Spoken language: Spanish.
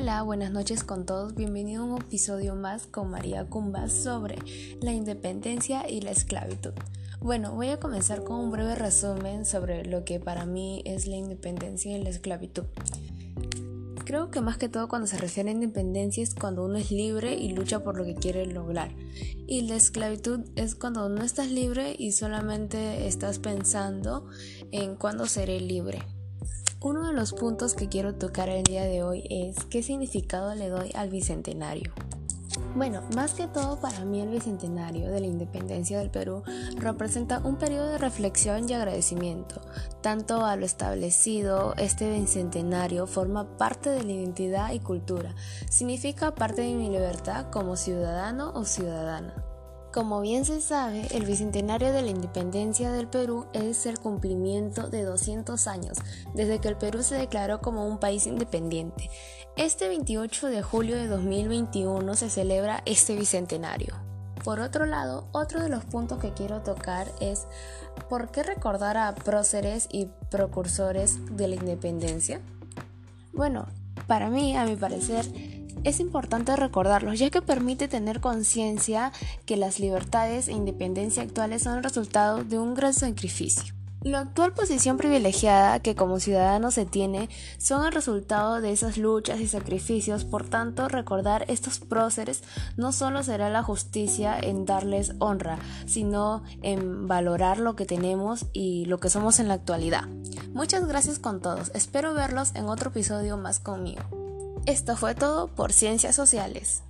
Hola, buenas noches con todos. Bienvenido a un episodio más con María Cumbas sobre la independencia y la esclavitud. Bueno, voy a comenzar con un breve resumen sobre lo que para mí es la independencia y la esclavitud. Creo que más que todo cuando se refiere a independencia es cuando uno es libre y lucha por lo que quiere lograr. Y la esclavitud es cuando no estás libre y solamente estás pensando en cuándo seré libre. Uno de los puntos que quiero tocar el día de hoy es qué significado le doy al bicentenario. Bueno, más que todo para mí el bicentenario de la independencia del Perú representa un periodo de reflexión y agradecimiento. Tanto a lo establecido, este bicentenario forma parte de la identidad y cultura, significa parte de mi libertad como ciudadano o ciudadana. Como bien se sabe, el bicentenario de la independencia del Perú es el cumplimiento de 200 años desde que el Perú se declaró como un país independiente. Este 28 de julio de 2021 se celebra este bicentenario. Por otro lado, otro de los puntos que quiero tocar es ¿por qué recordar a próceres y precursores de la independencia? Bueno, para mí, a mi parecer, es importante recordarlos ya que permite tener conciencia que las libertades e independencia actuales son el resultado de un gran sacrificio. La actual posición privilegiada que como ciudadanos se tiene son el resultado de esas luchas y sacrificios, por tanto recordar estos próceres no solo será la justicia en darles honra, sino en valorar lo que tenemos y lo que somos en la actualidad. Muchas gracias con todos, espero verlos en otro episodio más conmigo. Esto fue todo por Ciencias Sociales.